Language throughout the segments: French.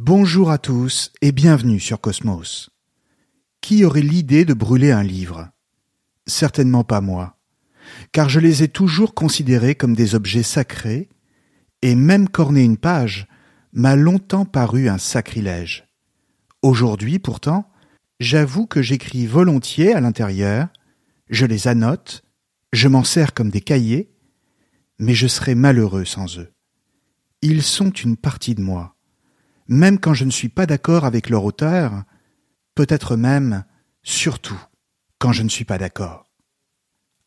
Bonjour à tous et bienvenue sur Cosmos. Qui aurait l'idée de brûler un livre? Certainement pas moi, car je les ai toujours considérés comme des objets sacrés, et même corner une page m'a longtemps paru un sacrilège. Aujourd'hui, pourtant, j'avoue que j'écris volontiers à l'intérieur, je les annote, je m'en sers comme des cahiers, mais je serais malheureux sans eux. Ils sont une partie de moi même quand je ne suis pas d'accord avec leur auteur, peut-être même, surtout, quand je ne suis pas d'accord.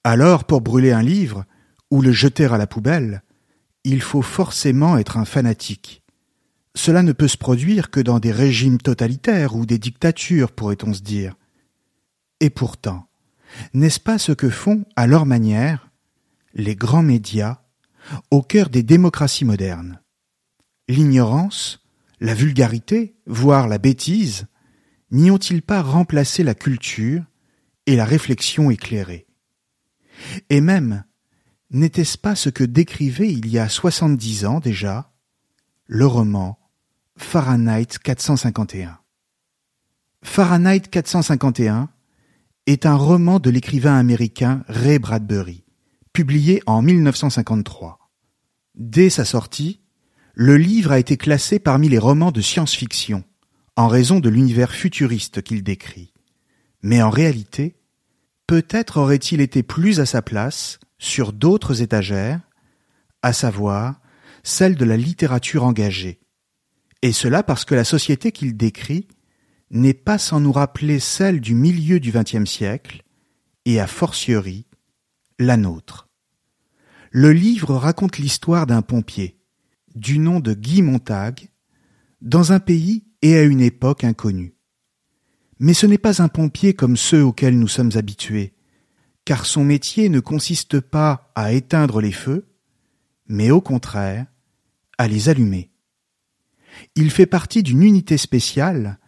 Alors, pour brûler un livre, ou le jeter à la poubelle, il faut forcément être un fanatique. Cela ne peut se produire que dans des régimes totalitaires ou des dictatures, pourrait-on se dire. Et pourtant, n'est-ce pas ce que font, à leur manière, les grands médias au cœur des démocraties modernes? L'ignorance, la vulgarité, voire la bêtise, n'y ont-ils pas remplacé la culture et la réflexion éclairée? Et même, n'était-ce pas ce que décrivait il y a soixante-dix ans déjà le roman Fahrenheit 451 Fahrenheit 451 est un roman de l'écrivain américain Ray Bradbury, publié en 1953. Dès sa sortie, le livre a été classé parmi les romans de science-fiction, en raison de l'univers futuriste qu'il décrit. Mais en réalité, peut-être aurait-il été plus à sa place sur d'autres étagères, à savoir celle de la littérature engagée. Et cela parce que la société qu'il décrit n'est pas sans nous rappeler celle du milieu du XXe siècle, et a fortiori la nôtre. Le livre raconte l'histoire d'un pompier, du nom de Guy Montag, dans un pays et à une époque inconnue. Mais ce n'est pas un pompier comme ceux auxquels nous sommes habitués, car son métier ne consiste pas à éteindre les feux, mais au contraire à les allumer. Il fait partie d'une unité spéciale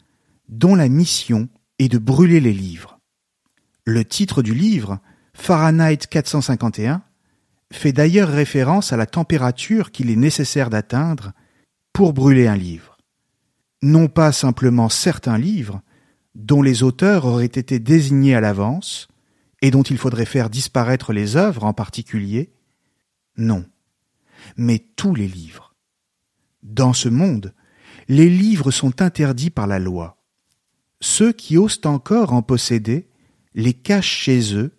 dont la mission est de brûler les livres. Le titre du livre, Fahrenheit 451, fait d'ailleurs référence à la température qu'il est nécessaire d'atteindre pour brûler un livre. Non pas simplement certains livres, dont les auteurs auraient été désignés à l'avance, et dont il faudrait faire disparaître les œuvres en particulier, non, mais tous les livres. Dans ce monde, les livres sont interdits par la loi. Ceux qui osent encore en posséder les cachent chez eux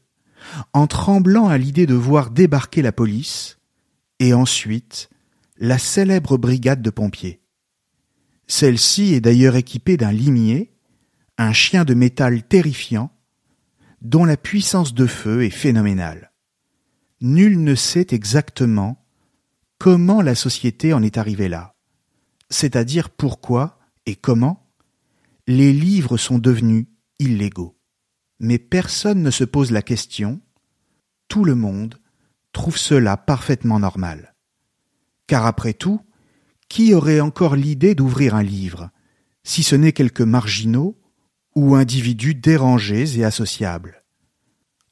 en tremblant à l'idée de voir débarquer la police, et ensuite la célèbre brigade de pompiers. Celle-ci est d'ailleurs équipée d'un limier, un chien de métal terrifiant, dont la puissance de feu est phénoménale. Nul ne sait exactement comment la société en est arrivée là, c'est-à-dire pourquoi et comment les livres sont devenus illégaux mais personne ne se pose la question, tout le monde trouve cela parfaitement normal. Car après tout, qui aurait encore l'idée d'ouvrir un livre, si ce n'est quelques marginaux ou individus dérangés et associables?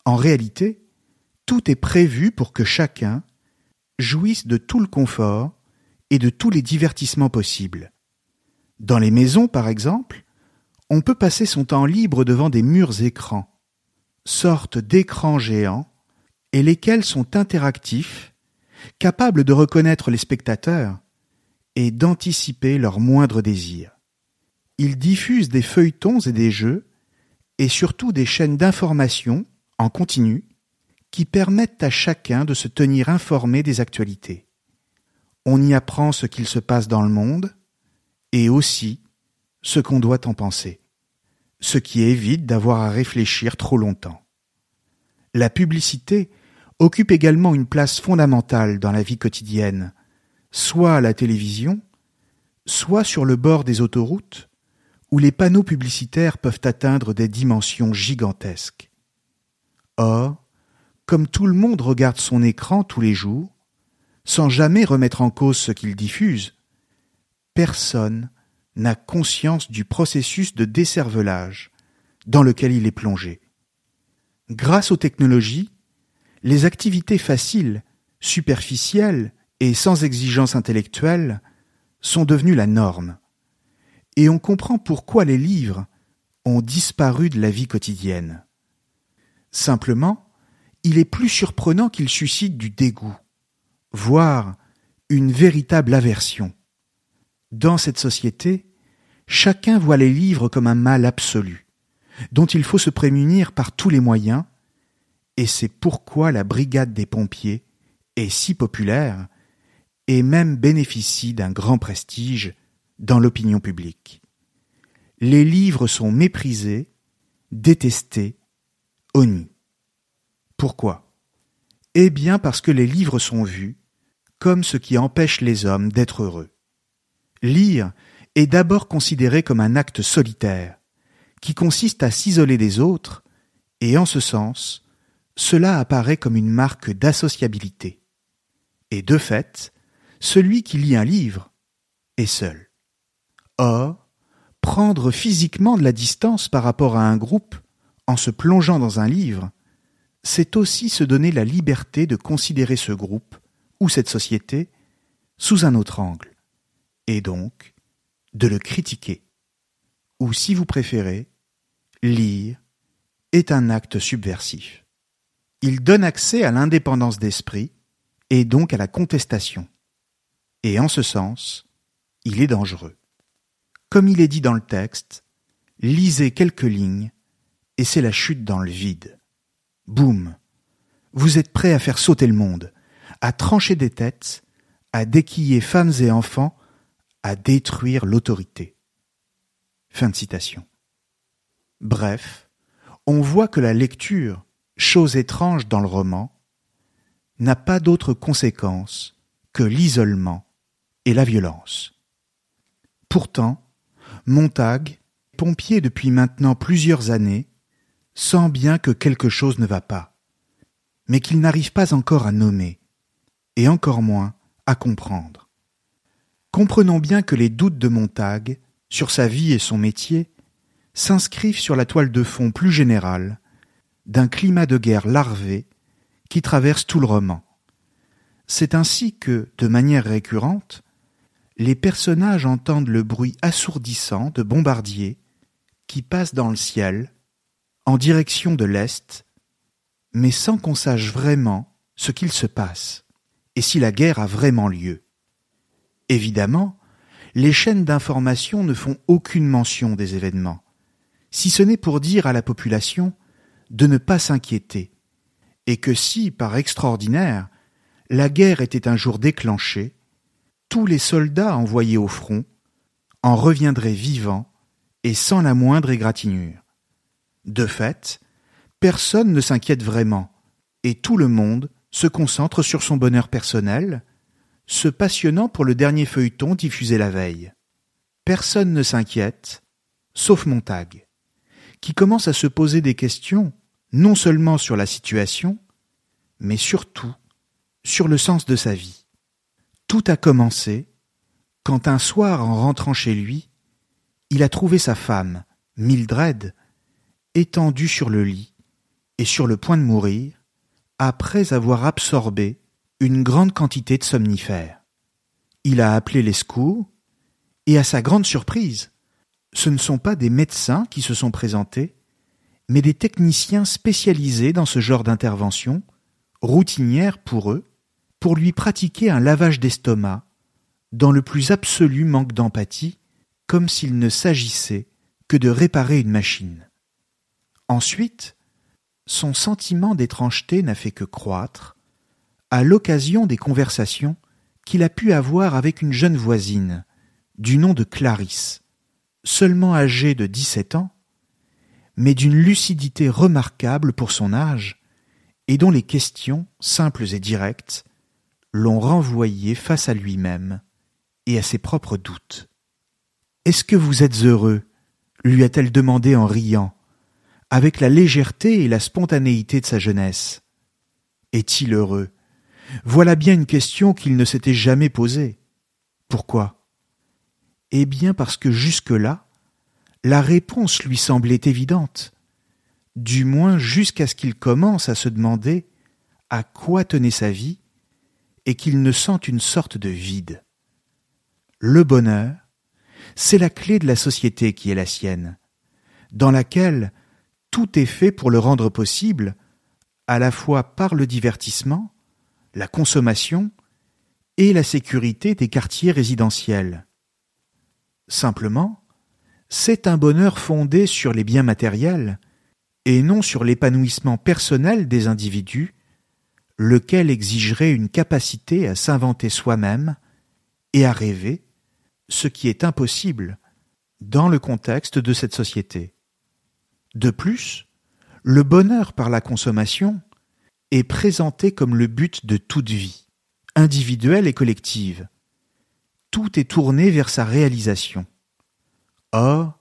En réalité, tout est prévu pour que chacun jouisse de tout le confort et de tous les divertissements possibles. Dans les maisons, par exemple, on peut passer son temps libre devant des murs écrans, sortes d'écrans géants, et lesquels sont interactifs, capables de reconnaître les spectateurs et d'anticiper leurs moindres désirs. Ils diffusent des feuilletons et des jeux, et surtout des chaînes d'information en continu qui permettent à chacun de se tenir informé des actualités. On y apprend ce qu'il se passe dans le monde et aussi ce qu'on doit en penser, ce qui évite d'avoir à réfléchir trop longtemps. La publicité occupe également une place fondamentale dans la vie quotidienne, soit à la télévision, soit sur le bord des autoroutes, où les panneaux publicitaires peuvent atteindre des dimensions gigantesques. Or, comme tout le monde regarde son écran tous les jours, sans jamais remettre en cause ce qu'il diffuse, personne n'a conscience du processus de décervelage dans lequel il est plongé. Grâce aux technologies, les activités faciles, superficielles et sans exigence intellectuelle sont devenues la norme. Et on comprend pourquoi les livres ont disparu de la vie quotidienne. Simplement, il est plus surprenant qu'ils suscitent du dégoût, voire une véritable aversion. Dans cette société, chacun voit les livres comme un mal absolu, dont il faut se prémunir par tous les moyens, et c'est pourquoi la brigade des pompiers est si populaire et même bénéficie d'un grand prestige dans l'opinion publique. Les livres sont méprisés, détestés, honnis. Pourquoi? Eh bien parce que les livres sont vus comme ce qui empêche les hommes d'être heureux. Lire est d'abord considéré comme un acte solitaire, qui consiste à s'isoler des autres, et en ce sens, cela apparaît comme une marque d'associabilité. Et de fait, celui qui lit un livre est seul. Or, prendre physiquement de la distance par rapport à un groupe en se plongeant dans un livre, c'est aussi se donner la liberté de considérer ce groupe ou cette société sous un autre angle, et donc de le critiquer. Ou si vous préférez, lire est un acte subversif. Il donne accès à l'indépendance d'esprit et donc à la contestation et en ce sens, il est dangereux. Comme il est dit dans le texte, lisez quelques lignes, et c'est la chute dans le vide. Boum. Vous êtes prêt à faire sauter le monde, à trancher des têtes, à déquiller femmes et enfants, à détruire l'autorité. Fin de citation. Bref, on voit que la lecture, chose étrange dans le roman, n'a pas d'autre conséquence que l'isolement et la violence. Pourtant, Montag, pompier depuis maintenant plusieurs années, sent bien que quelque chose ne va pas, mais qu'il n'arrive pas encore à nommer, et encore moins à comprendre. Comprenons bien que les doutes de Montag sur sa vie et son métier s'inscrivent sur la toile de fond plus générale d'un climat de guerre larvé qui traverse tout le roman. C'est ainsi que, de manière récurrente, les personnages entendent le bruit assourdissant de bombardiers qui passent dans le ciel en direction de l'Est, mais sans qu'on sache vraiment ce qu'il se passe et si la guerre a vraiment lieu. Évidemment, les chaînes d'information ne font aucune mention des événements, si ce n'est pour dire à la population de ne pas s'inquiéter, et que si, par extraordinaire, la guerre était un jour déclenchée, tous les soldats envoyés au front en reviendraient vivants et sans la moindre égratignure. De fait, personne ne s'inquiète vraiment, et tout le monde se concentre sur son bonheur personnel, se passionnant pour le dernier feuilleton diffusé la veille. Personne ne s'inquiète, sauf Montag, qui commence à se poser des questions non seulement sur la situation, mais surtout sur le sens de sa vie. Tout a commencé quand un soir en rentrant chez lui, il a trouvé sa femme, Mildred, étendue sur le lit et sur le point de mourir, après avoir absorbé une grande quantité de somnifères. Il a appelé les secours, et à sa grande surprise, ce ne sont pas des médecins qui se sont présentés, mais des techniciens spécialisés dans ce genre d'intervention, routinière pour eux, pour lui pratiquer un lavage d'estomac, dans le plus absolu manque d'empathie, comme s'il ne s'agissait que de réparer une machine. Ensuite, son sentiment d'étrangeté n'a fait que croître à l'occasion des conversations qu'il a pu avoir avec une jeune voisine du nom de Clarisse, seulement âgée de dix-sept ans, mais d'une lucidité remarquable pour son âge, et dont les questions, simples et directes, l'ont renvoyé face à lui-même et à ses propres doutes. Est-ce que vous êtes heureux? lui a-t-elle demandé en riant, avec la légèreté et la spontanéité de sa jeunesse. Est-il heureux? Voilà bien une question qu'il ne s'était jamais posée. Pourquoi? Eh bien parce que jusque-là, la réponse lui semblait évidente, du moins jusqu'à ce qu'il commence à se demander à quoi tenait sa vie et qu'il ne sente une sorte de vide. Le bonheur, c'est la clé de la société qui est la sienne, dans laquelle tout est fait pour le rendre possible, à la fois par le divertissement, la consommation et la sécurité des quartiers résidentiels. Simplement, c'est un bonheur fondé sur les biens matériels et non sur l'épanouissement personnel des individus, lequel exigerait une capacité à s'inventer soi-même et à rêver, ce qui est impossible dans le contexte de cette société. De plus, le bonheur par la consommation est présenté comme le but de toute vie, individuelle et collective. Tout est tourné vers sa réalisation. Or,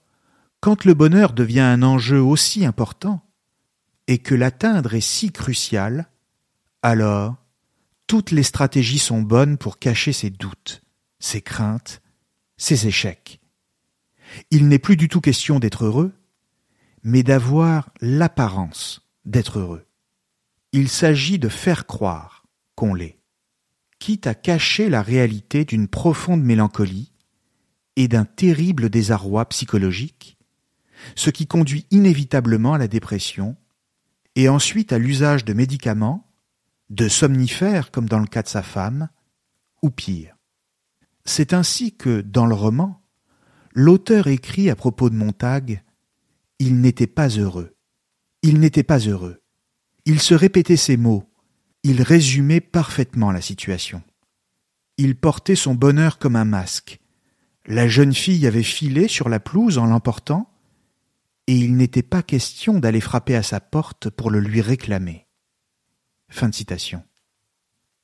quand le bonheur devient un enjeu aussi important, et que l'atteindre est si crucial, alors toutes les stratégies sont bonnes pour cacher ses doutes, ses craintes, ses échecs. Il n'est plus du tout question d'être heureux, mais d'avoir l'apparence d'être heureux. Il s'agit de faire croire qu'on l'est, quitte à cacher la réalité d'une profonde mélancolie et d'un terrible désarroi psychologique, ce qui conduit inévitablement à la dépression et ensuite à l'usage de médicaments, de somnifères comme dans le cas de sa femme, ou pire. C'est ainsi que, dans le roman, l'auteur écrit à propos de Montag il n'était pas heureux. Il n'était pas heureux. Il se répétait ces mots. Il résumait parfaitement la situation. Il portait son bonheur comme un masque. La jeune fille avait filé sur la pelouse en l'emportant, et il n'était pas question d'aller frapper à sa porte pour le lui réclamer. Fin de citation.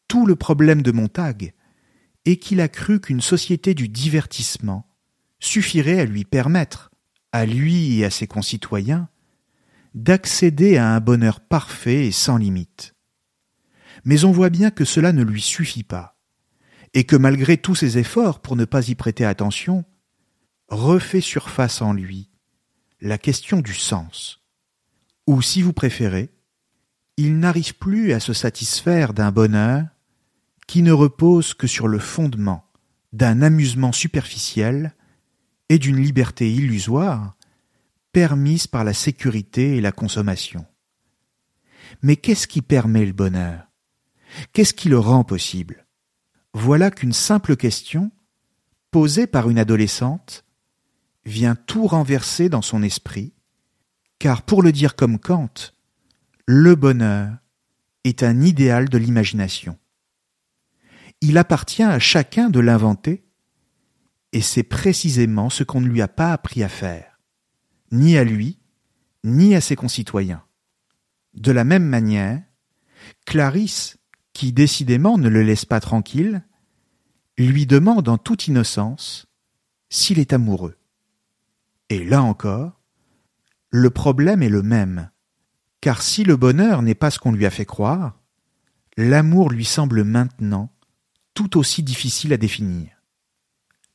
Tout le problème de Montag est qu'il a cru qu'une société du divertissement suffirait à lui permettre, à lui et à ses concitoyens, d'accéder à un bonheur parfait et sans limite. Mais on voit bien que cela ne lui suffit pas, et que malgré tous ses efforts pour ne pas y prêter attention, refait surface en lui la question du sens. Ou si vous préférez, il n'arrive plus à se satisfaire d'un bonheur qui ne repose que sur le fondement d'un amusement superficiel et d'une liberté illusoire permise par la sécurité et la consommation. Mais qu'est-ce qui permet le bonheur? Qu'est-ce qui le rend possible? Voilà qu'une simple question, posée par une adolescente, vient tout renverser dans son esprit, car pour le dire comme Kant, le bonheur est un idéal de l'imagination. Il appartient à chacun de l'inventer et c'est précisément ce qu'on ne lui a pas appris à faire, ni à lui, ni à ses concitoyens. De la même manière, Clarisse, qui décidément ne le laisse pas tranquille, lui demande en toute innocence s'il est amoureux. Et là encore, le problème est le même, car si le bonheur n'est pas ce qu'on lui a fait croire, l'amour lui semble maintenant tout aussi difficile à définir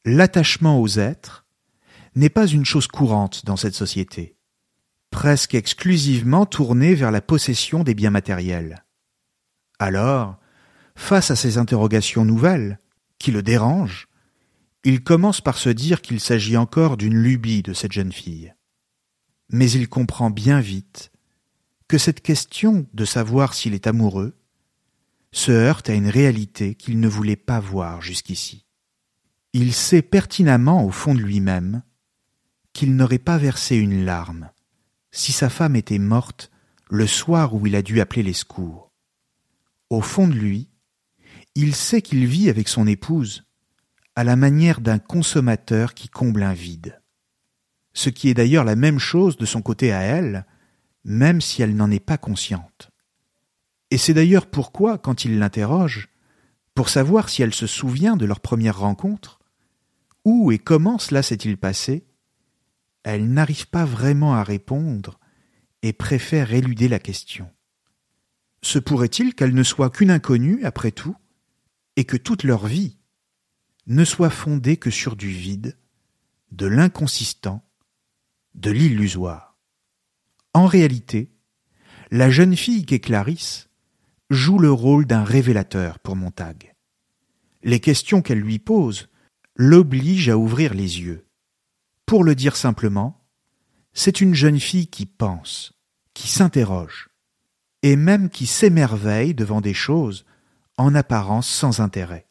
l'attachement aux êtres n'est pas une chose courante dans cette société, presque exclusivement tournée vers la possession des biens matériels. Alors, face à ces interrogations nouvelles, qui le dérangent, il commence par se dire qu'il s'agit encore d'une lubie de cette jeune fille. Mais il comprend bien vite que cette question de savoir s'il est amoureux se heurte à une réalité qu'il ne voulait pas voir jusqu'ici il sait pertinemment au fond de lui-même qu'il n'aurait pas versé une larme si sa femme était morte le soir où il a dû appeler les secours. Au fond de lui, il sait qu'il vit avec son épouse, à la manière d'un consommateur qui comble un vide. Ce qui est d'ailleurs la même chose de son côté à elle, même si elle n'en est pas consciente. Et c'est d'ailleurs pourquoi, quand il l'interroge, pour savoir si elle se souvient de leur première rencontre, où et comment cela s'est-il passé, elle n'arrive pas vraiment à répondre et préfère éluder la question. Se pourrait-il qu'elle ne soit qu'une inconnue, après tout, et que toute leur vie ne soit fondée que sur du vide, de l'inconsistant, de l'illusoire? En réalité, la jeune fille qu'est Clarisse joue le rôle d'un révélateur pour Montag. Les questions qu'elle lui pose l'obligent à ouvrir les yeux. Pour le dire simplement, c'est une jeune fille qui pense, qui s'interroge, et même qui s'émerveille devant des choses en apparence sans intérêt.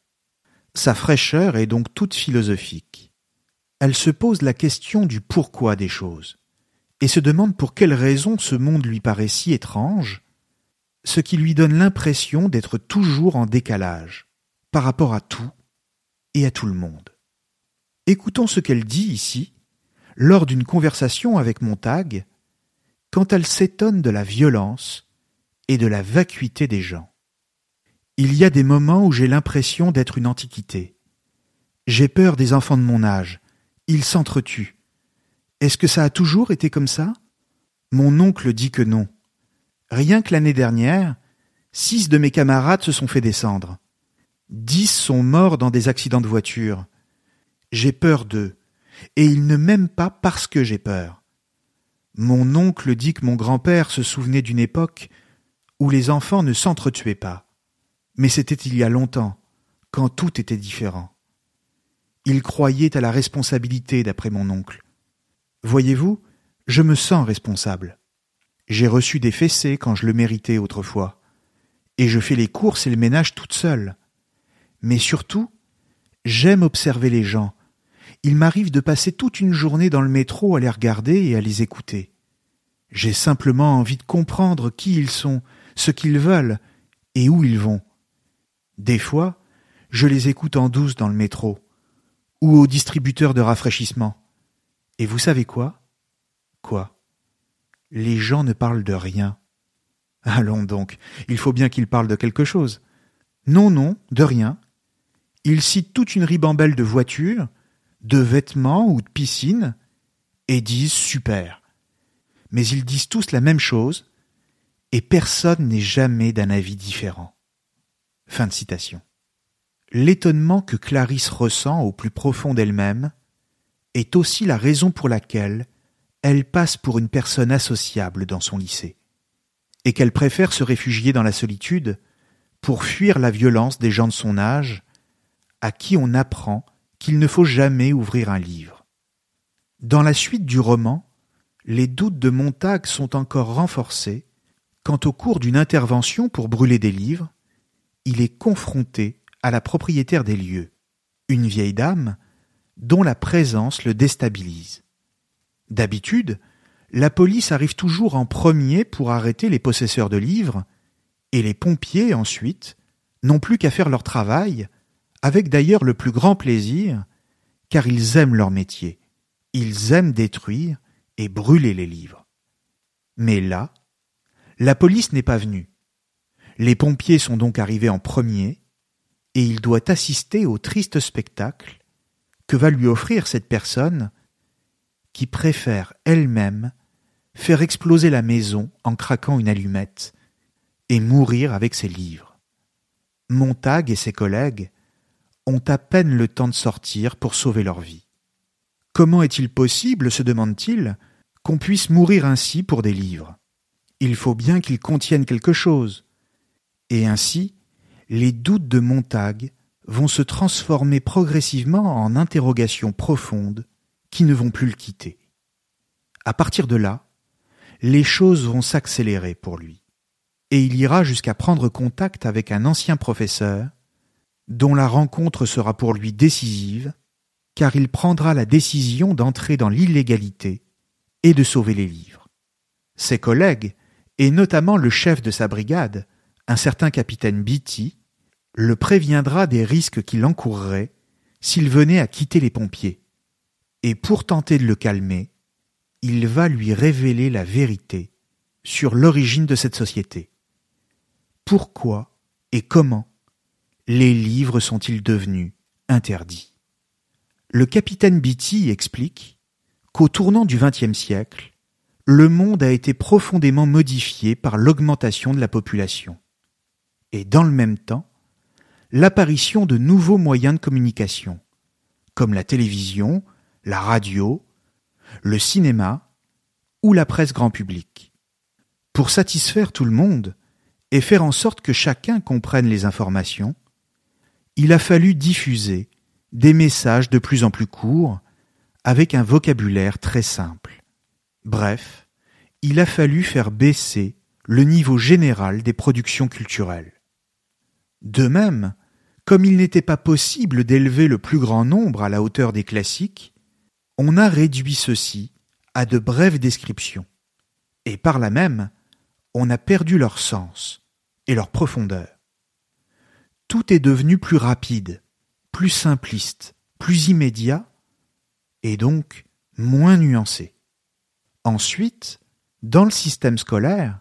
Sa fraîcheur est donc toute philosophique. Elle se pose la question du pourquoi des choses, et se demande pour quelle raison ce monde lui paraît si étrange, ce qui lui donne l'impression d'être toujours en décalage par rapport à tout et à tout le monde. Écoutons ce qu'elle dit ici, lors d'une conversation avec Montag, quand elle s'étonne de la violence et de la vacuité des gens. Il y a des moments où j'ai l'impression d'être une antiquité. J'ai peur des enfants de mon âge. Ils s'entretuent. Est-ce que ça a toujours été comme ça? Mon oncle dit que non. Rien que l'année dernière, six de mes camarades se sont fait descendre. Dix sont morts dans des accidents de voiture. J'ai peur d'eux, et ils ne m'aiment pas parce que j'ai peur. Mon oncle dit que mon grand-père se souvenait d'une époque où les enfants ne s'entretuaient pas. Mais c'était il y a longtemps, quand tout était différent. Il croyait à la responsabilité d'après mon oncle. Voyez-vous, je me sens responsable. J'ai reçu des fessées quand je le méritais autrefois. Et je fais les courses et le ménage toute seule. Mais surtout, j'aime observer les gens. Il m'arrive de passer toute une journée dans le métro à les regarder et à les écouter. J'ai simplement envie de comprendre qui ils sont, ce qu'ils veulent et où ils vont. Des fois, je les écoute en douce dans le métro ou au distributeur de rafraîchissement. Et vous savez quoi? Quoi? Les gens ne parlent de rien. Allons donc, il faut bien qu'ils parlent de quelque chose. Non, non, de rien. Ils citent toute une ribambelle de voitures, de vêtements ou de piscines, et disent super. Mais ils disent tous la même chose, et personne n'est jamais d'un avis différent. Fin de citation. L'étonnement que Clarisse ressent au plus profond d'elle-même est aussi la raison pour laquelle elle passe pour une personne associable dans son lycée, et qu'elle préfère se réfugier dans la solitude pour fuir la violence des gens de son âge, à qui on apprend qu'il ne faut jamais ouvrir un livre. Dans la suite du roman, les doutes de Montag sont encore renforcés quand au cours d'une intervention pour brûler des livres, il est confronté à la propriétaire des lieux, une vieille dame dont la présence le déstabilise. D'habitude, la police arrive toujours en premier pour arrêter les possesseurs de livres, et les pompiers ensuite n'ont plus qu'à faire leur travail, avec d'ailleurs le plus grand plaisir, car ils aiment leur métier, ils aiment détruire et brûler les livres. Mais là, la police n'est pas venue. Les pompiers sont donc arrivés en premier, et il doit assister au triste spectacle que va lui offrir cette personne qui préfère elle-même faire exploser la maison en craquant une allumette et mourir avec ses livres. Montag et ses collègues ont à peine le temps de sortir pour sauver leur vie. Comment est-il possible, se demande-t-il, qu'on puisse mourir ainsi pour des livres? Il faut bien qu'ils contiennent quelque chose, et ainsi, les doutes de Montag vont se transformer progressivement en interrogations profondes qui ne vont plus le quitter. À partir de là, les choses vont s'accélérer pour lui, et il ira jusqu'à prendre contact avec un ancien professeur, dont la rencontre sera pour lui décisive, car il prendra la décision d'entrer dans l'illégalité et de sauver les livres. Ses collègues, et notamment le chef de sa brigade, un certain capitaine Beatty, le préviendra des risques qu'il encourrait s'il venait à quitter les pompiers. Et pour tenter de le calmer, il va lui révéler la vérité sur l'origine de cette société. Pourquoi et comment les livres sont-ils devenus interdits? Le capitaine Beatty explique qu'au tournant du XXe siècle, le monde a été profondément modifié par l'augmentation de la population. Et dans le même temps, l'apparition de nouveaux moyens de communication, comme la télévision, la radio, le cinéma ou la presse grand public. Pour satisfaire tout le monde et faire en sorte que chacun comprenne les informations, il a fallu diffuser des messages de plus en plus courts avec un vocabulaire très simple. Bref, il a fallu faire baisser le niveau général des productions culturelles. De même, comme il n'était pas possible d'élever le plus grand nombre à la hauteur des classiques, on a réduit ceci à de brèves descriptions, et par là même, on a perdu leur sens et leur profondeur. Tout est devenu plus rapide, plus simpliste, plus immédiat, et donc moins nuancé. Ensuite, dans le système scolaire,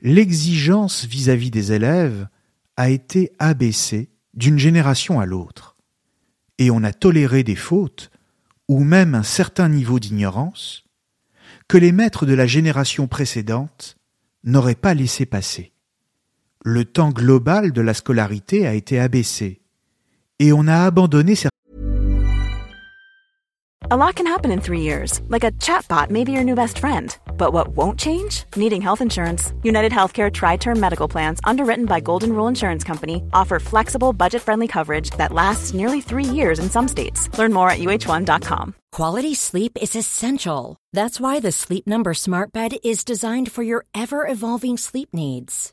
l'exigence vis-à-vis des élèves a été abaissée d'une génération à l'autre, et on a toléré des fautes, ou même un certain niveau d'ignorance, que les maîtres de la génération précédente n'auraient pas laissé passer. Le temps global de la scolarité a été abaissé, et on a abandonné certains A lot can happen in three years, like a chatbot may be your new best friend. But what won't change? Needing health insurance. United Healthcare Tri Term Medical Plans, underwritten by Golden Rule Insurance Company, offer flexible, budget friendly coverage that lasts nearly three years in some states. Learn more at uh1.com. Quality sleep is essential. That's why the Sleep Number Smart Bed is designed for your ever evolving sleep needs.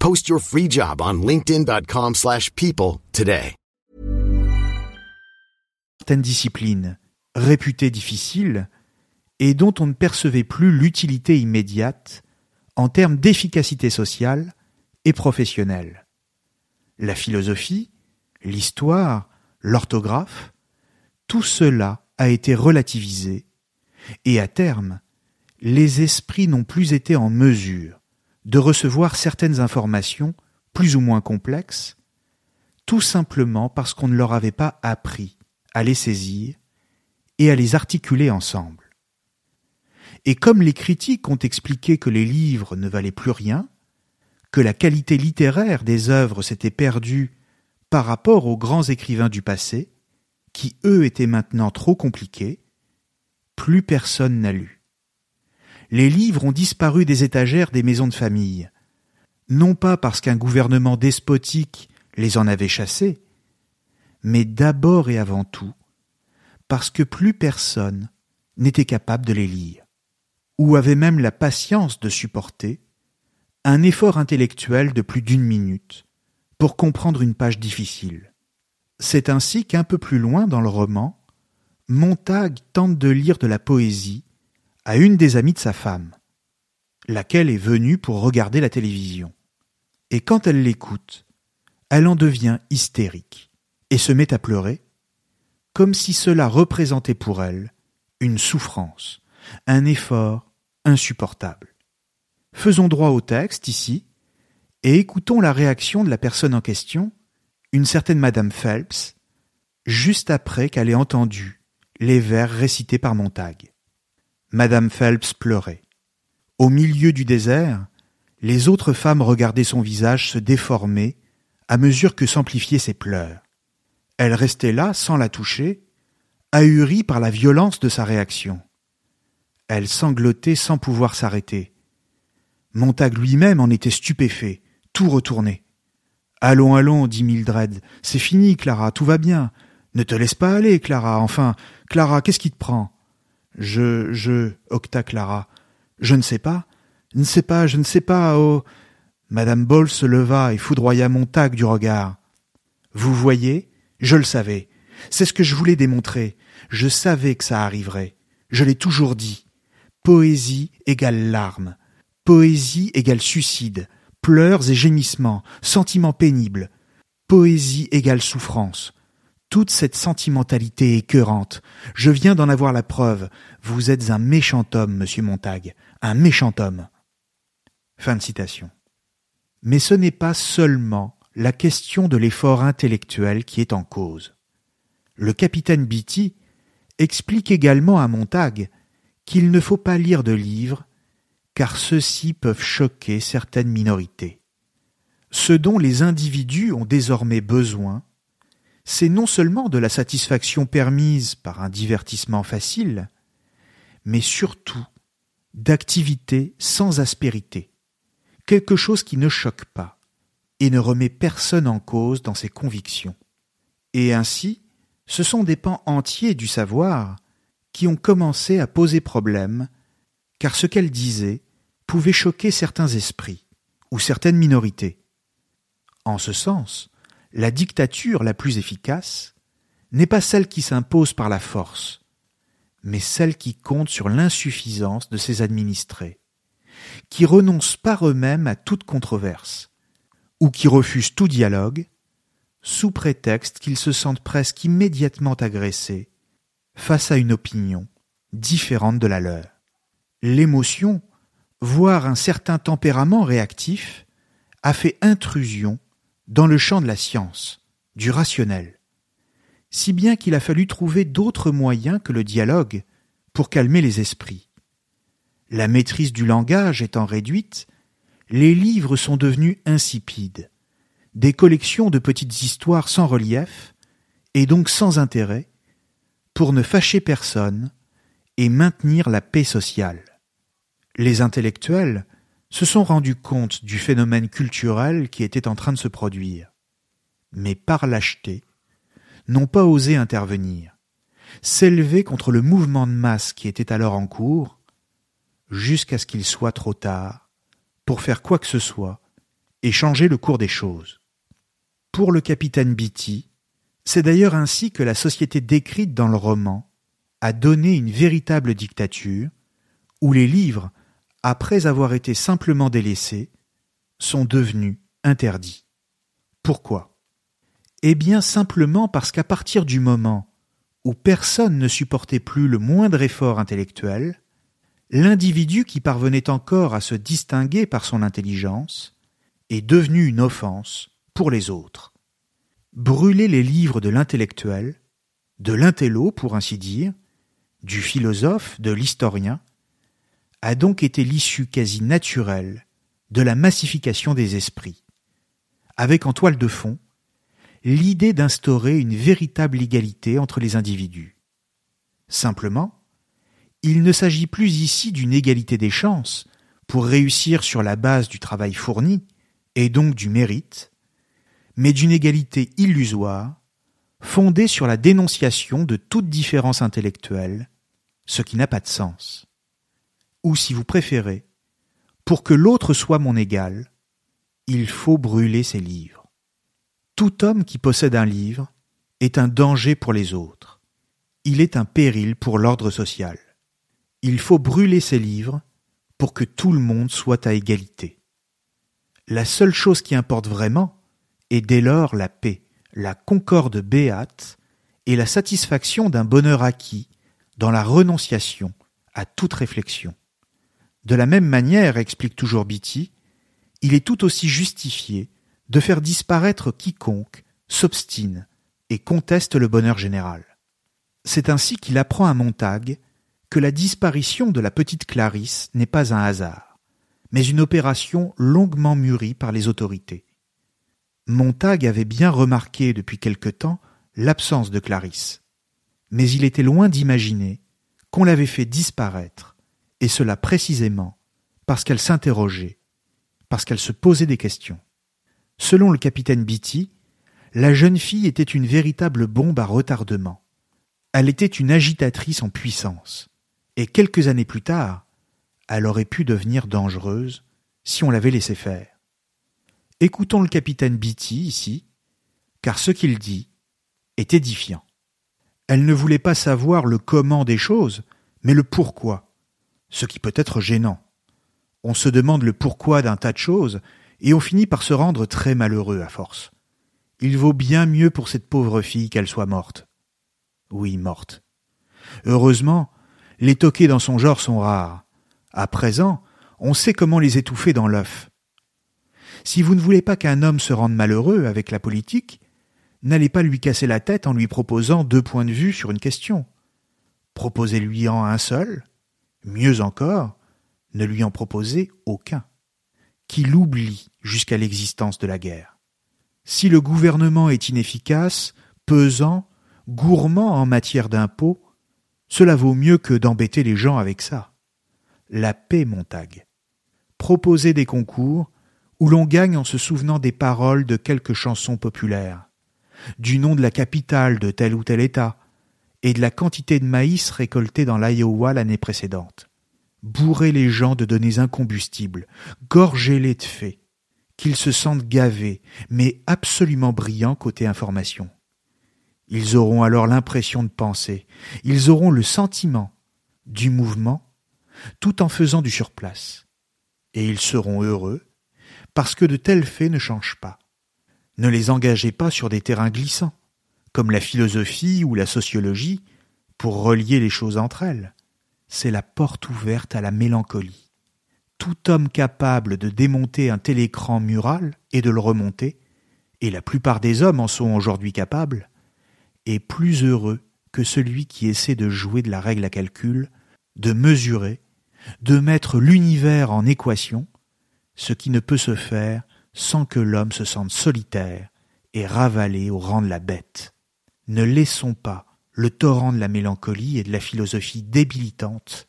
Post your free job on linkedin.com/people slash people today. certaines disciplines réputées difficiles et dont on ne percevait plus l'utilité immédiate en termes d'efficacité sociale et professionnelle. La philosophie, l'histoire, l'orthographe, tout cela a été relativisé et à terme, les esprits n'ont plus été en mesure de recevoir certaines informations plus ou moins complexes, tout simplement parce qu'on ne leur avait pas appris à les saisir et à les articuler ensemble. Et comme les critiques ont expliqué que les livres ne valaient plus rien, que la qualité littéraire des œuvres s'était perdue par rapport aux grands écrivains du passé, qui eux étaient maintenant trop compliqués, plus personne n'a lu. Les livres ont disparu des étagères des maisons de famille, non pas parce qu'un gouvernement despotique les en avait chassés, mais d'abord et avant tout parce que plus personne n'était capable de les lire, ou avait même la patience de supporter un effort intellectuel de plus d'une minute pour comprendre une page difficile. C'est ainsi qu'un peu plus loin dans le roman, Montag tente de lire de la poésie à une des amies de sa femme, laquelle est venue pour regarder la télévision. Et quand elle l'écoute, elle en devient hystérique et se met à pleurer, comme si cela représentait pour elle une souffrance, un effort insupportable. Faisons droit au texte ici, et écoutons la réaction de la personne en question, une certaine Madame Phelps, juste après qu'elle ait entendu les vers récités par Montag. Madame Phelps pleurait. Au milieu du désert, les autres femmes regardaient son visage se déformer à mesure que s'amplifiaient ses pleurs. Elle restait là, sans la toucher, ahurie par la violence de sa réaction. Elle sanglotait sans pouvoir s'arrêter. Montag lui-même en était stupéfait, tout retourné. Allons, allons, dit Mildred. C'est fini, Clara, tout va bien. Ne te laisse pas aller, Clara. Enfin, Clara, qu'est-ce qui te prend? Je, je, octa Clara. Je ne sais pas. Ne sais pas, je ne sais pas, oh. Madame Ball se leva et foudroya Montag du regard. Vous voyez, je le savais. C'est ce que je voulais démontrer. Je savais que ça arriverait. Je l'ai toujours dit. Poésie égale larmes. Poésie égale suicide. Pleurs et gémissements. Sentiments pénibles. Poésie égale souffrance. Toute cette sentimentalité écœurante. Je viens d'en avoir la preuve. Vous êtes un méchant homme, monsieur Montag. Un méchant homme. Fin de citation. Mais ce n'est pas seulement la question de l'effort intellectuel qui est en cause. Le capitaine Beatty explique également à Montag qu'il ne faut pas lire de livres car ceux-ci peuvent choquer certaines minorités. Ce dont les individus ont désormais besoin, c'est non seulement de la satisfaction permise par un divertissement facile, mais surtout d'activités sans aspérité, quelque chose qui ne choque pas, et ne remet personne en cause dans ses convictions. Et ainsi, ce sont des pans entiers du savoir qui ont commencé à poser problème, car ce qu'elle disait pouvait choquer certains esprits ou certaines minorités. En ce sens, la dictature la plus efficace n'est pas celle qui s'impose par la force, mais celle qui compte sur l'insuffisance de ses administrés, qui renoncent par eux-mêmes à toute controverse, ou qui refusent tout dialogue, sous prétexte qu'ils se sentent presque immédiatement agressés face à une opinion différente de la leur. L'émotion, voire un certain tempérament réactif, a fait intrusion dans le champ de la science, du rationnel, si bien qu'il a fallu trouver d'autres moyens que le dialogue pour calmer les esprits. La maîtrise du langage étant réduite, les livres sont devenus insipides, des collections de petites histoires sans relief, et donc sans intérêt, pour ne fâcher personne et maintenir la paix sociale. Les intellectuels se sont rendus compte du phénomène culturel qui était en train de se produire, mais par lâcheté, n'ont pas osé intervenir, s'élever contre le mouvement de masse qui était alors en cours, jusqu'à ce qu'il soit trop tard pour faire quoi que ce soit et changer le cours des choses. Pour le capitaine Beatty, c'est d'ailleurs ainsi que la société décrite dans le roman a donné une véritable dictature, où les livres, après avoir été simplement délaissés, sont devenus interdits. Pourquoi? Eh bien simplement parce qu'à partir du moment où personne ne supportait plus le moindre effort intellectuel, l'individu qui parvenait encore à se distinguer par son intelligence est devenu une offense pour les autres. Brûler les livres de l'intellectuel, de l'intello pour ainsi dire, du philosophe, de l'historien, a donc été l'issue quasi naturelle de la massification des esprits, avec en toile de fond l'idée d'instaurer une véritable égalité entre les individus. Simplement, Il ne s'agit plus ici d'une égalité des chances pour réussir sur la base du travail fourni, et donc du mérite, mais d'une égalité illusoire, fondée sur la dénonciation de toute différence intellectuelle, ce qui n'a pas de sens. Ou si vous préférez, pour que l'autre soit mon égal, il faut brûler ses livres. Tout homme qui possède un livre est un danger pour les autres. Il est un péril pour l'ordre social. Il faut brûler ses livres pour que tout le monde soit à égalité. La seule chose qui importe vraiment est dès lors la paix, la concorde béate et la satisfaction d'un bonheur acquis dans la renonciation à toute réflexion. De la même manière, explique toujours Beatty, il est tout aussi justifié de faire disparaître quiconque s'obstine et conteste le bonheur général. C'est ainsi qu'il apprend à Montag que la disparition de la petite Clarisse n'est pas un hasard, mais une opération longuement mûrie par les autorités. Montag avait bien remarqué depuis quelque temps l'absence de Clarisse, mais il était loin d'imaginer qu'on l'avait fait disparaître, et cela précisément parce qu'elle s'interrogeait, parce qu'elle se posait des questions. Selon le capitaine Beatty, la jeune fille était une véritable bombe à retardement. Elle était une agitatrice en puissance et quelques années plus tard, elle aurait pu devenir dangereuse si on l'avait laissé faire. Écoutons le capitaine Beatty ici, car ce qu'il dit est édifiant. Elle ne voulait pas savoir le comment des choses, mais le pourquoi, ce qui peut être gênant. On se demande le pourquoi d'un tas de choses, et on finit par se rendre très malheureux à force. Il vaut bien mieux pour cette pauvre fille qu'elle soit morte. Oui, morte. Heureusement, les toqués dans son genre sont rares. À présent, on sait comment les étouffer dans l'œuf. Si vous ne voulez pas qu'un homme se rende malheureux avec la politique, n'allez pas lui casser la tête en lui proposant deux points de vue sur une question. Proposez-lui en un seul. Mieux encore, ne lui en proposez aucun. Qu'il oublie jusqu'à l'existence de la guerre. Si le gouvernement est inefficace, pesant, gourmand en matière d'impôts, cela vaut mieux que d'embêter les gens avec ça. La paix, Montag. Proposer des concours où l'on gagne en se souvenant des paroles de quelques chansons populaires, du nom de la capitale de tel ou tel État, et de la quantité de maïs récolté dans l'Iowa l'année précédente. Bourrer les gens de données incombustibles, gorger-les de faits, qu'ils se sentent gavés, mais absolument brillants côté information. Ils auront alors l'impression de penser, ils auront le sentiment du mouvement, tout en faisant du surplace. Et ils seront heureux, parce que de tels faits ne changent pas. Ne les engagez pas sur des terrains glissants, comme la philosophie ou la sociologie, pour relier les choses entre elles. C'est la porte ouverte à la mélancolie. Tout homme capable de démonter un télécran mural et de le remonter, et la plupart des hommes en sont aujourd'hui capables, est plus heureux que celui qui essaie de jouer de la règle à calcul, de mesurer, de mettre l'univers en équation, ce qui ne peut se faire sans que l'homme se sente solitaire et ravalé au rang de la bête. Ne laissons pas le torrent de la mélancolie et de la philosophie débilitante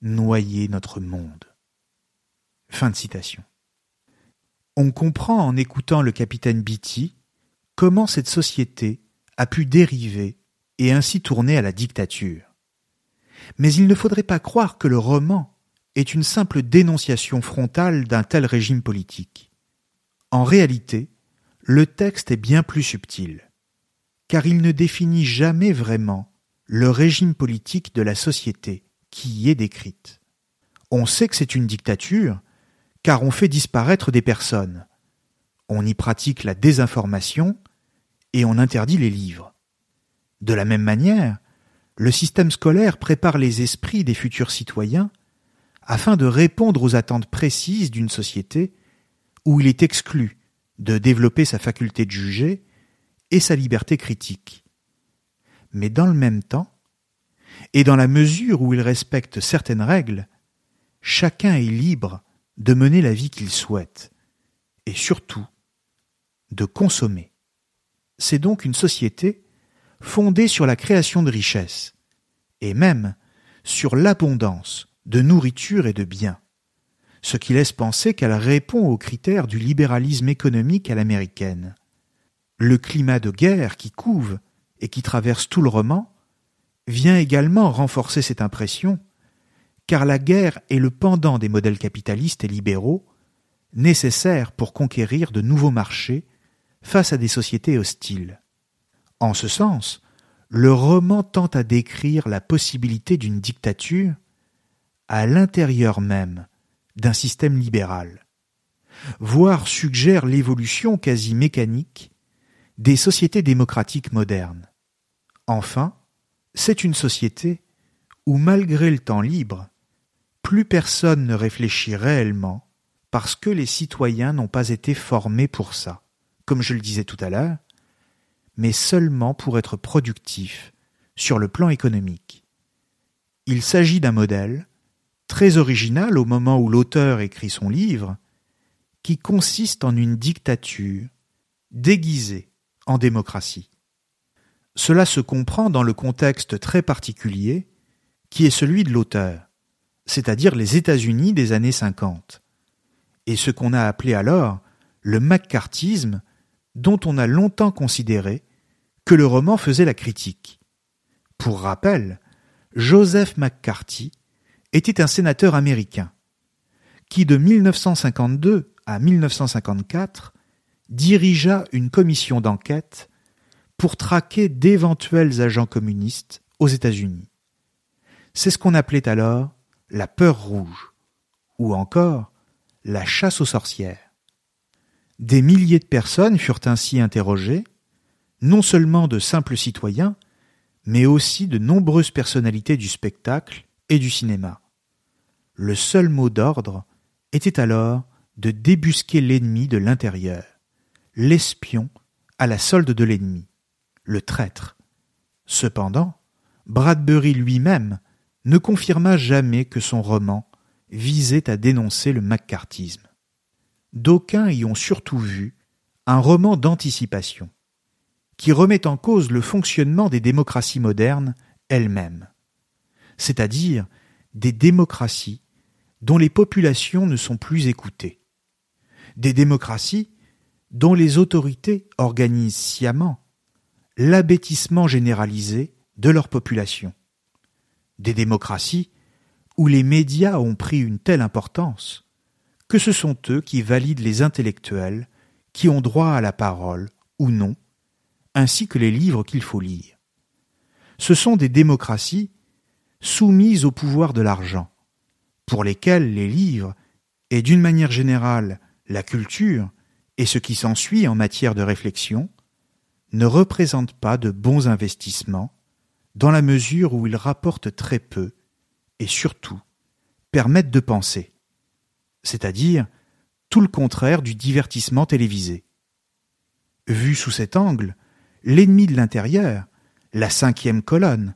noyer notre monde. Fin de citation. On comprend en écoutant le capitaine Beatty comment cette société a pu dériver et ainsi tourner à la dictature. Mais il ne faudrait pas croire que le roman est une simple dénonciation frontale d'un tel régime politique. En réalité, le texte est bien plus subtil, car il ne définit jamais vraiment le régime politique de la société qui y est décrite. On sait que c'est une dictature, car on fait disparaître des personnes. On y pratique la désinformation et on interdit les livres. De la même manière, le système scolaire prépare les esprits des futurs citoyens afin de répondre aux attentes précises d'une société où il est exclu de développer sa faculté de juger et sa liberté critique. Mais dans le même temps, et dans la mesure où il respecte certaines règles, chacun est libre de mener la vie qu'il souhaite, et surtout de consommer. C'est donc une société fondée sur la création de richesses, et même sur l'abondance de nourriture et de biens, ce qui laisse penser qu'elle répond aux critères du libéralisme économique à l'américaine. Le climat de guerre qui couve et qui traverse tout le roman vient également renforcer cette impression, car la guerre est le pendant des modèles capitalistes et libéraux nécessaires pour conquérir de nouveaux marchés face à des sociétés hostiles. En ce sens, le roman tente à décrire la possibilité d'une dictature à l'intérieur même d'un système libéral, voire suggère l'évolution quasi mécanique des sociétés démocratiques modernes. Enfin, c'est une société où, malgré le temps libre, plus personne ne réfléchit réellement parce que les citoyens n'ont pas été formés pour ça, comme je le disais tout à l'heure, mais seulement pour être productifs sur le plan économique. Il s'agit d'un modèle très original au moment où l'auteur écrit son livre, qui consiste en une dictature déguisée démocratie. Cela se comprend dans le contexte très particulier qui est celui de l'auteur, c'est-à-dire les États-Unis des années 50, et ce qu'on a appelé alors le macartisme dont on a longtemps considéré que le roman faisait la critique. Pour rappel, Joseph McCarthy était un sénateur américain qui de 1952 à 1954 dirigea une commission d'enquête pour traquer d'éventuels agents communistes aux États-Unis. C'est ce qu'on appelait alors la peur rouge, ou encore la chasse aux sorcières. Des milliers de personnes furent ainsi interrogées, non seulement de simples citoyens, mais aussi de nombreuses personnalités du spectacle et du cinéma. Le seul mot d'ordre était alors de débusquer l'ennemi de l'intérieur, l'espion à la solde de l'ennemi, le traître. Cependant, Bradbury lui-même ne confirma jamais que son roman visait à dénoncer le macartisme. D'aucuns y ont surtout vu un roman d'anticipation, qui remet en cause le fonctionnement des démocraties modernes elles-mêmes, c'est-à-dire des démocraties dont les populations ne sont plus écoutées, des démocraties dont les autorités organisent sciemment l'abêtissement généralisé de leur population, des démocraties où les médias ont pris une telle importance que ce sont eux qui valident les intellectuels qui ont droit à la parole ou non, ainsi que les livres qu'il faut lire. Ce sont des démocraties soumises au pouvoir de l'argent, pour lesquelles les livres, et d'une manière générale la culture, et ce qui s'ensuit en matière de réflexion, ne représentent pas de bons investissements dans la mesure où ils rapportent très peu et surtout permettent de penser, c'est-à-dire tout le contraire du divertissement télévisé. Vu sous cet angle, l'ennemi de l'intérieur, la cinquième colonne,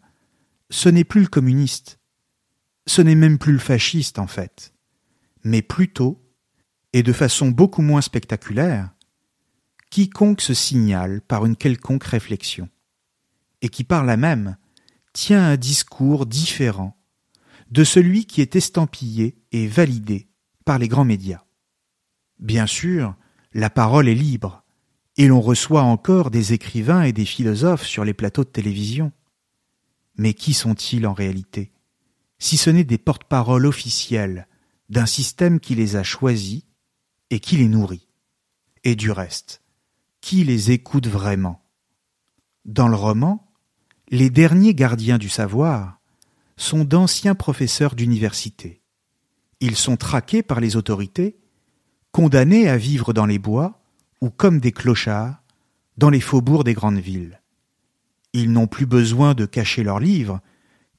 ce n'est plus le communiste, ce n'est même plus le fasciste en fait, mais plutôt, et de façon beaucoup moins spectaculaire, quiconque se signale par une quelconque réflexion, et qui par là même tient un discours différent de celui qui est estampillé et validé par les grands médias. Bien sûr, la parole est libre, et l'on reçoit encore des écrivains et des philosophes sur les plateaux de télévision. Mais qui sont-ils en réalité si ce n'est des porte-paroles officiels d'un système qui les a choisis et qui les nourrit. Et du reste, qui les écoute vraiment? Dans le roman, les derniers gardiens du savoir sont d'anciens professeurs d'université. Ils sont traqués par les autorités, condamnés à vivre dans les bois ou comme des clochards dans les faubourgs des grandes villes. Ils n'ont plus besoin de cacher leurs livres,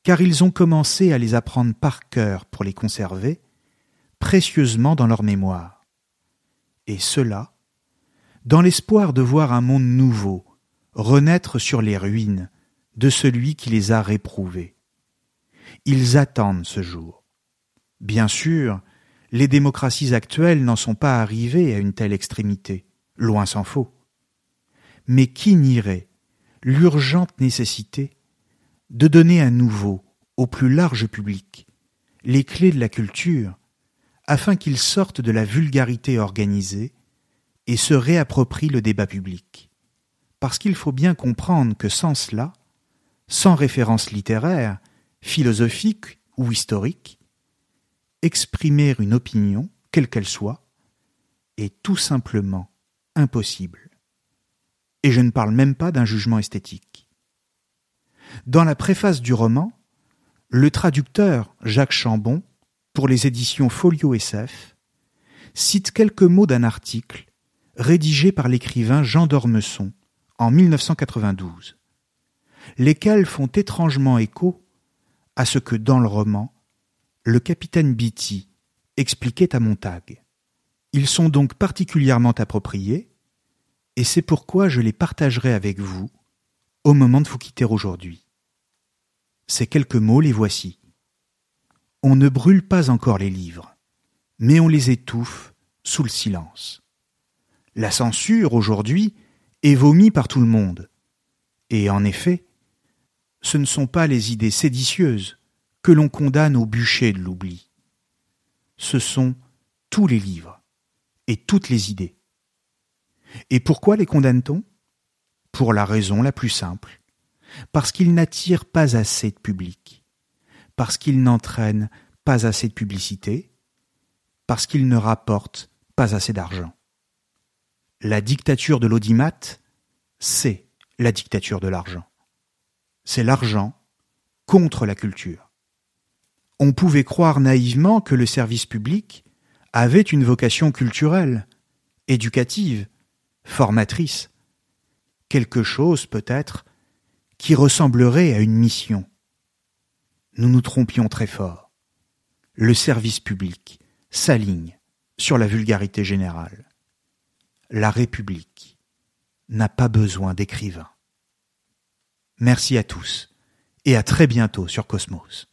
car ils ont commencé à les apprendre par cœur pour les conserver précieusement dans leur mémoire. Et cela, dans l'espoir de voir un monde nouveau renaître sur les ruines de celui qui les a réprouvés. Ils attendent ce jour. Bien sûr, les démocraties actuelles n'en sont pas arrivées à une telle extrémité, loin s'en faut. Mais qui nierait l'urgente nécessité de donner un nouveau au plus large public les clés de la culture afin qu'ils sortent de la vulgarité organisée et se réapproprient le débat public. Parce qu'il faut bien comprendre que sans cela, sans référence littéraire, philosophique ou historique, exprimer une opinion, quelle qu'elle soit, est tout simplement impossible. Et je ne parle même pas d'un jugement esthétique. Dans la préface du roman, le traducteur Jacques Chambon, pour les éditions Folio SF, cite quelques mots d'un article rédigé par l'écrivain Jean d'Ormesson en 1992, lesquels font étrangement écho à ce que dans le roman, le capitaine Beatty expliquait à Montag. Ils sont donc particulièrement appropriés, et c'est pourquoi je les partagerai avec vous au moment de vous quitter aujourd'hui. Ces quelques mots, les voici. On ne brûle pas encore les livres, mais on les étouffe sous le silence. La censure, aujourd'hui, est vomi par tout le monde. Et en effet, ce ne sont pas les idées séditieuses que l'on condamne au bûcher de l'oubli. Ce sont tous les livres et toutes les idées. Et pourquoi les condamne-t-on? Pour la raison la plus simple, parce qu'ils n'attirent pas assez de public, parce qu'ils n'entraînent pas assez de publicité, parce qu'ils ne rapportent pas assez d'argent. La dictature de l'audimat, c'est la dictature de l'argent. C'est l'argent contre la culture. On pouvait croire naïvement que le service public avait une vocation culturelle, éducative, formatrice, quelque chose peut-être qui ressemblerait à une mission. Nous nous trompions très fort. Le service public s'aligne sur la vulgarité générale. La République n'a pas besoin d'écrivains. Merci à tous et à très bientôt sur Cosmos.